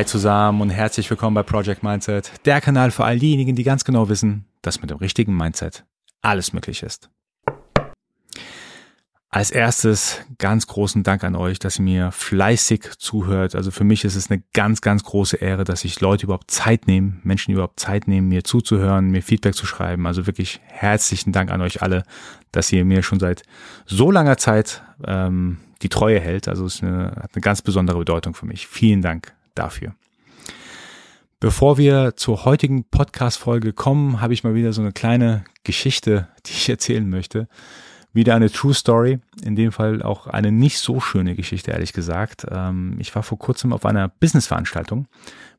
Hi zusammen und herzlich willkommen bei Project Mindset, der Kanal für all diejenigen, die ganz genau wissen, dass mit dem richtigen Mindset alles möglich ist. Als erstes ganz großen Dank an euch, dass ihr mir fleißig zuhört. Also für mich ist es eine ganz, ganz große Ehre, dass sich Leute überhaupt Zeit nehmen, Menschen überhaupt Zeit nehmen, mir zuzuhören, mir Feedback zu schreiben. Also wirklich herzlichen Dank an euch alle, dass ihr mir schon seit so langer Zeit ähm, die Treue hält. Also es eine, hat eine ganz besondere Bedeutung für mich. Vielen Dank dafür. Bevor wir zur heutigen Podcast-Folge kommen, habe ich mal wieder so eine kleine Geschichte, die ich erzählen möchte. Wieder eine True Story, in dem Fall auch eine nicht so schöne Geschichte, ehrlich gesagt. Ähm, ich war vor kurzem auf einer Business-Veranstaltung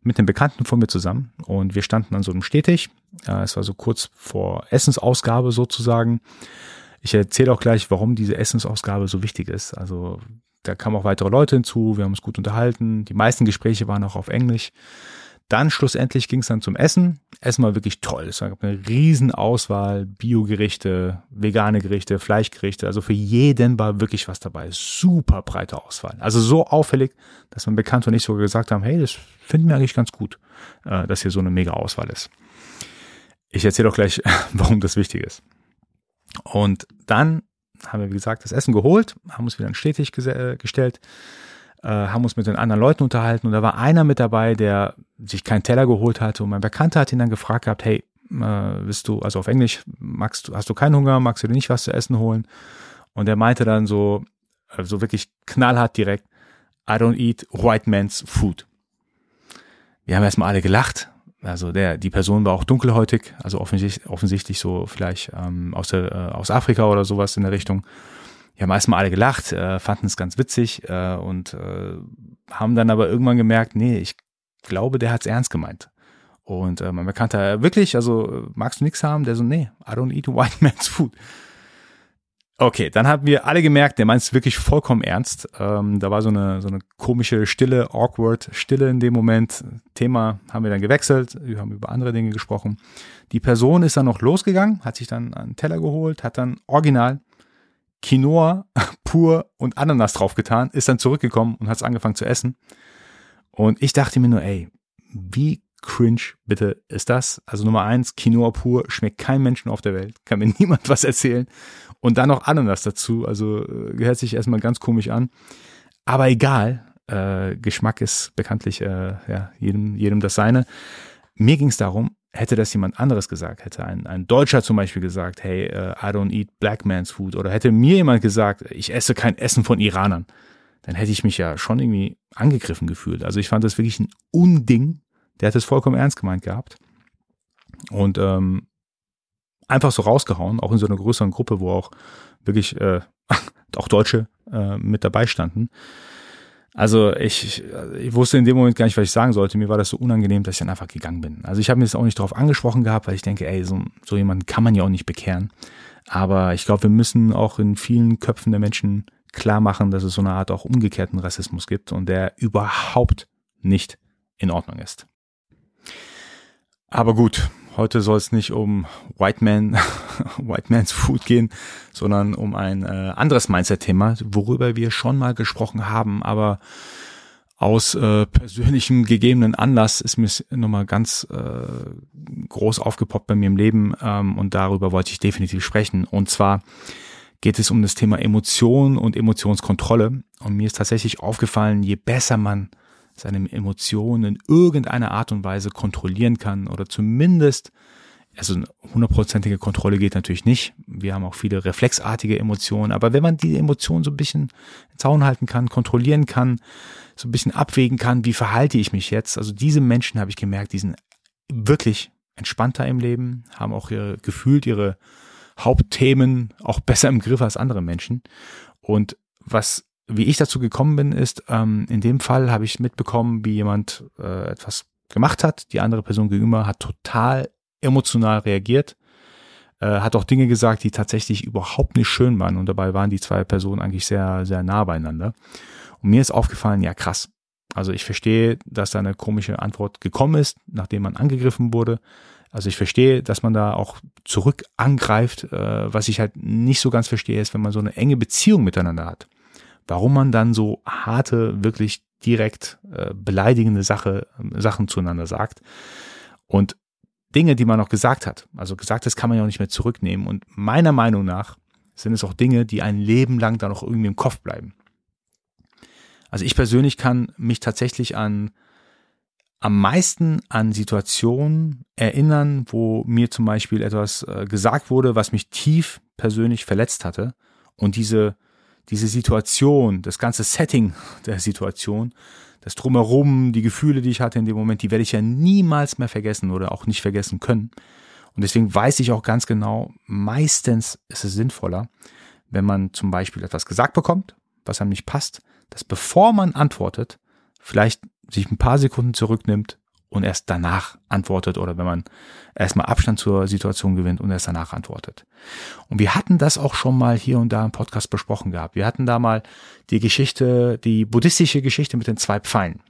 mit einem Bekannten von mir zusammen und wir standen an so einem Stetig. Es war so kurz vor Essensausgabe sozusagen. Ich erzähle auch gleich, warum diese Essensausgabe so wichtig ist. Also da kamen auch weitere Leute hinzu, wir haben uns gut unterhalten. Die meisten Gespräche waren auch auf Englisch. Dann schlussendlich ging es dann zum Essen. Essen war wirklich toll. Es gab eine riesen Auswahl, Biogerichte, vegane Gerichte, Fleischgerichte. Also für jeden war wirklich was dabei. Super breite Auswahl. Also so auffällig, dass mein Bekannter und ich sogar gesagt haben, hey, das finden wir eigentlich ganz gut, äh, dass hier so eine mega Auswahl ist. Ich erzähle auch gleich, warum das wichtig ist. Und dann haben wir, wie gesagt, das Essen geholt, haben uns wieder in stetig äh, gestellt äh, haben uns mit den anderen Leuten unterhalten und da war einer mit dabei, der sich keinen Teller geholt hatte und mein Bekannter hat ihn dann gefragt gehabt, hey, äh, du, also auf Englisch, magst du, hast du keinen Hunger, magst du dir nicht was zu essen holen? Und er meinte dann so, äh, so wirklich knallhart direkt, I don't eat white man's food. Wir haben erstmal alle gelacht. Also der, die Person war auch dunkelhäutig, also offensichtlich, offensichtlich so vielleicht ähm, aus, der, äh, aus Afrika oder sowas in der Richtung ja meistens mal alle gelacht, äh, fanden es ganz witzig äh, und äh, haben dann aber irgendwann gemerkt, nee, ich glaube, der hat's ernst gemeint. Und äh, mein Bekannter, wirklich, also magst du nichts haben? Der so, nee, I don't eat white man's food. Okay, dann haben wir alle gemerkt, der meint es wirklich vollkommen ernst. Ähm, da war so eine, so eine komische Stille, awkward Stille in dem Moment. Thema haben wir dann gewechselt, wir haben über andere Dinge gesprochen. Die Person ist dann noch losgegangen, hat sich dann einen Teller geholt, hat dann original Quinoa pur und Ananas draufgetan, ist dann zurückgekommen und hat es angefangen zu essen. Und ich dachte mir nur, ey, wie cringe bitte ist das? Also Nummer eins, Quinoa pur schmeckt kein Menschen auf der Welt, kann mir niemand was erzählen. Und dann noch Ananas dazu, also äh, hört sich erstmal ganz komisch an. Aber egal, äh, Geschmack ist bekanntlich äh, ja, jedem, jedem das seine. Mir ging es darum, hätte das jemand anderes gesagt, hätte ein, ein Deutscher zum Beispiel gesagt, hey, uh, I don't eat black man's food, oder hätte mir jemand gesagt, ich esse kein Essen von Iranern, dann hätte ich mich ja schon irgendwie angegriffen gefühlt. Also ich fand das wirklich ein Unding. Der hat es vollkommen ernst gemeint gehabt. Und ähm, einfach so rausgehauen, auch in so einer größeren Gruppe, wo auch wirklich äh, auch Deutsche äh, mit dabei standen. Also ich, ich wusste in dem Moment gar nicht, was ich sagen sollte. Mir war das so unangenehm, dass ich dann einfach gegangen bin. Also ich habe mir das auch nicht darauf angesprochen gehabt, weil ich denke, ey, so, so jemanden kann man ja auch nicht bekehren. Aber ich glaube, wir müssen auch in vielen Köpfen der Menschen klar machen, dass es so eine Art auch umgekehrten Rassismus gibt und der überhaupt nicht in Ordnung ist. Aber gut, Heute soll es nicht um White Man, White Man's Food gehen, sondern um ein äh, anderes Mindset-Thema, worüber wir schon mal gesprochen haben, aber aus äh, persönlichem gegebenen Anlass ist mir nochmal ganz äh, groß aufgepoppt bei mir im Leben ähm, und darüber wollte ich definitiv sprechen. Und zwar geht es um das Thema Emotion und Emotionskontrolle. Und mir ist tatsächlich aufgefallen, je besser man seine Emotionen in irgendeiner Art und Weise kontrollieren kann oder zumindest, also eine hundertprozentige Kontrolle geht natürlich nicht. Wir haben auch viele reflexartige Emotionen, aber wenn man die Emotionen so ein bisschen in Zaun halten kann, kontrollieren kann, so ein bisschen abwägen kann, wie verhalte ich mich jetzt? Also diese Menschen habe ich gemerkt, die sind wirklich entspannter im Leben, haben auch ihre, gefühlt ihre Hauptthemen auch besser im Griff als andere Menschen. Und was wie ich dazu gekommen bin, ist, ähm, in dem Fall habe ich mitbekommen, wie jemand äh, etwas gemacht hat. Die andere Person gegenüber hat total emotional reagiert, äh, hat auch Dinge gesagt, die tatsächlich überhaupt nicht schön waren. Und dabei waren die zwei Personen eigentlich sehr, sehr nah beieinander. Und mir ist aufgefallen, ja krass. Also ich verstehe, dass da eine komische Antwort gekommen ist, nachdem man angegriffen wurde. Also ich verstehe, dass man da auch zurück angreift. Äh, was ich halt nicht so ganz verstehe, ist, wenn man so eine enge Beziehung miteinander hat warum man dann so harte, wirklich direkt äh, beleidigende Sache, Sachen zueinander sagt. Und Dinge, die man noch gesagt hat, also gesagt das kann man ja auch nicht mehr zurücknehmen. Und meiner Meinung nach sind es auch Dinge, die ein Leben lang dann auch irgendwie im Kopf bleiben. Also ich persönlich kann mich tatsächlich an am meisten an Situationen erinnern, wo mir zum Beispiel etwas äh, gesagt wurde, was mich tief persönlich verletzt hatte. Und diese, diese Situation, das ganze Setting der Situation, das Drumherum, die Gefühle, die ich hatte in dem Moment, die werde ich ja niemals mehr vergessen oder auch nicht vergessen können. Und deswegen weiß ich auch ganz genau, meistens ist es sinnvoller, wenn man zum Beispiel etwas gesagt bekommt, was einem nicht passt, dass bevor man antwortet, vielleicht sich ein paar Sekunden zurücknimmt und erst danach antwortet oder wenn man erstmal Abstand zur Situation gewinnt und erst danach antwortet. Und wir hatten das auch schon mal hier und da im Podcast besprochen gehabt. Wir hatten da mal die Geschichte, die buddhistische Geschichte mit den zwei Pfeilen.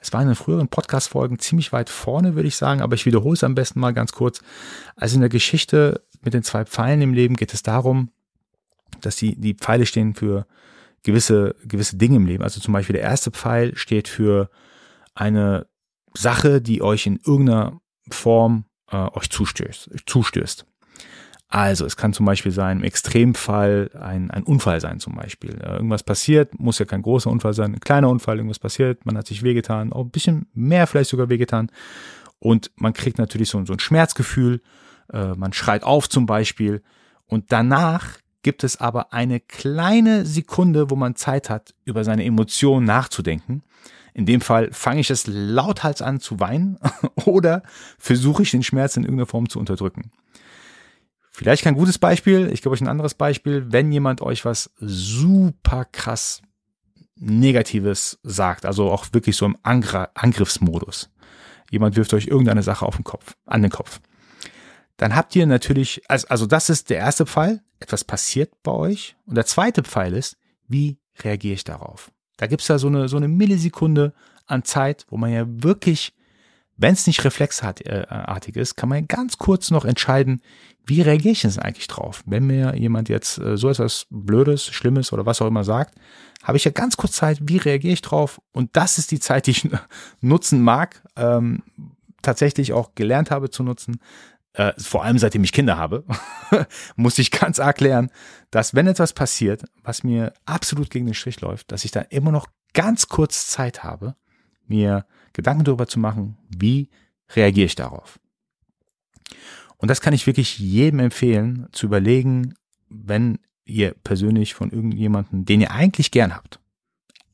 Es war in den früheren Podcast-Folgen ziemlich weit vorne, würde ich sagen, aber ich wiederhole es am besten mal ganz kurz. Also in der Geschichte mit den zwei Pfeilen im Leben geht es darum, dass die, die Pfeile stehen für gewisse, gewisse Dinge im Leben. Also zum Beispiel der erste Pfeil steht für eine Sache, die euch in irgendeiner Form äh, euch zustößt, zustößt. Also es kann zum Beispiel sein, im Extremfall ein, ein Unfall sein zum Beispiel. Äh, irgendwas passiert, muss ja kein großer Unfall sein, ein kleiner Unfall, irgendwas passiert, man hat sich wehgetan, auch ein bisschen mehr vielleicht sogar wehgetan. Und man kriegt natürlich so, so ein Schmerzgefühl, äh, man schreit auf zum Beispiel. Und danach gibt es aber eine kleine Sekunde, wo man Zeit hat, über seine Emotionen nachzudenken. In dem Fall fange ich es lauthals an zu weinen oder versuche ich den Schmerz in irgendeiner Form zu unterdrücken. Vielleicht kein gutes Beispiel, ich gebe euch ein anderes Beispiel, wenn jemand euch was super krass Negatives sagt, also auch wirklich so im Angr Angriffsmodus. Jemand wirft euch irgendeine Sache auf den Kopf, an den Kopf. Dann habt ihr natürlich, also, also das ist der erste Pfeil, etwas passiert bei euch. Und der zweite Pfeil ist, wie reagiere ich darauf? Da gibt's ja so eine, so eine Millisekunde an Zeit, wo man ja wirklich, wenn es nicht reflexartig ist, kann man ja ganz kurz noch entscheiden, wie reagiere ich denn eigentlich drauf? Wenn mir jemand jetzt äh, so etwas Blödes, Schlimmes oder was auch immer sagt, habe ich ja ganz kurz Zeit, wie reagiere ich drauf? Und das ist die Zeit, die ich nutzen mag, ähm, tatsächlich auch gelernt habe zu nutzen, äh, vor allem seitdem ich Kinder habe, muss ich ganz arg lernen, dass wenn etwas passiert, was mir absolut gegen den Strich läuft, dass ich dann immer noch ganz kurz Zeit habe, mir Gedanken darüber zu machen, wie reagiere ich darauf. Und das kann ich wirklich jedem empfehlen, zu überlegen, wenn ihr persönlich von irgendjemandem, den ihr eigentlich gern habt,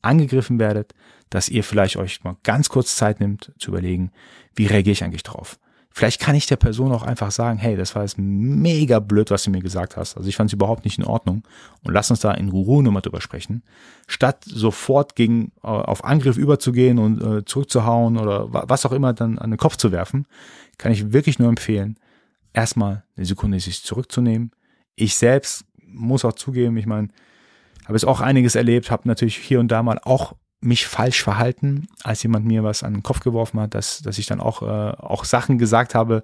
angegriffen werdet, dass ihr vielleicht euch mal ganz kurz Zeit nimmt, zu überlegen, wie reagiere ich eigentlich drauf. Vielleicht kann ich der Person auch einfach sagen, hey, das war jetzt mega blöd, was du mir gesagt hast. Also ich fand es überhaupt nicht in Ordnung. Und lass uns da in Ruhe nochmal drüber sprechen. Statt sofort gegen, äh, auf Angriff überzugehen und äh, zurückzuhauen oder was auch immer dann an den Kopf zu werfen, kann ich wirklich nur empfehlen, erstmal eine Sekunde sich zurückzunehmen. Ich selbst muss auch zugeben, ich meine, habe jetzt auch einiges erlebt, habe natürlich hier und da mal auch mich falsch verhalten, als jemand mir was an den Kopf geworfen hat, dass, dass ich dann auch, äh, auch Sachen gesagt habe,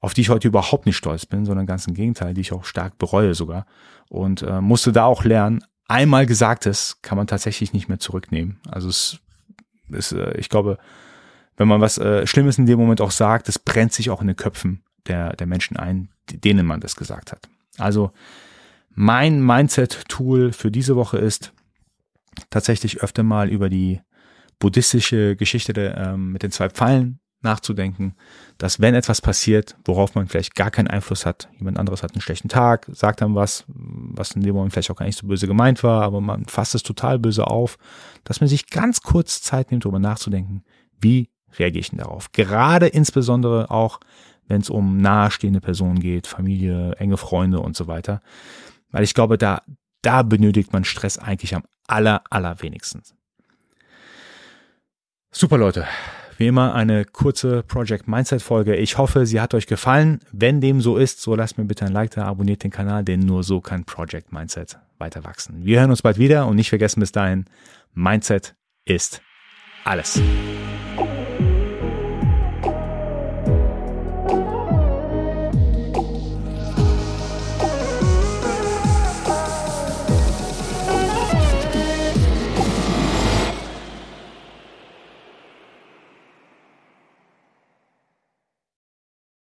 auf die ich heute überhaupt nicht stolz bin, sondern ganz im Gegenteil, die ich auch stark bereue sogar. Und äh, musste da auch lernen, einmal Gesagtes kann man tatsächlich nicht mehr zurücknehmen. Also es ist, äh, ich glaube, wenn man was äh, Schlimmes in dem Moment auch sagt, das brennt sich auch in den Köpfen der, der Menschen ein, denen man das gesagt hat. Also mein Mindset-Tool für diese Woche ist, tatsächlich öfter mal über die buddhistische Geschichte der, ähm, mit den zwei Pfeilen nachzudenken, dass wenn etwas passiert, worauf man vielleicht gar keinen Einfluss hat, jemand anderes hat einen schlechten Tag, sagt dann was, was in dem Moment vielleicht auch gar nicht so böse gemeint war, aber man fasst es total böse auf, dass man sich ganz kurz Zeit nimmt, darüber nachzudenken, wie reagiere ich denn darauf? Gerade insbesondere auch, wenn es um nahestehende Personen geht, Familie, enge Freunde und so weiter. Weil ich glaube, da, da benötigt man Stress eigentlich am aller, allerwenigsten. Super Leute. Wie immer eine kurze Project Mindset Folge. Ich hoffe, sie hat euch gefallen. Wenn dem so ist, so lasst mir bitte ein Like da, abonniert den Kanal, denn nur so kann Project Mindset weiter wachsen. Wir hören uns bald wieder und nicht vergessen bis dahin, Mindset ist alles.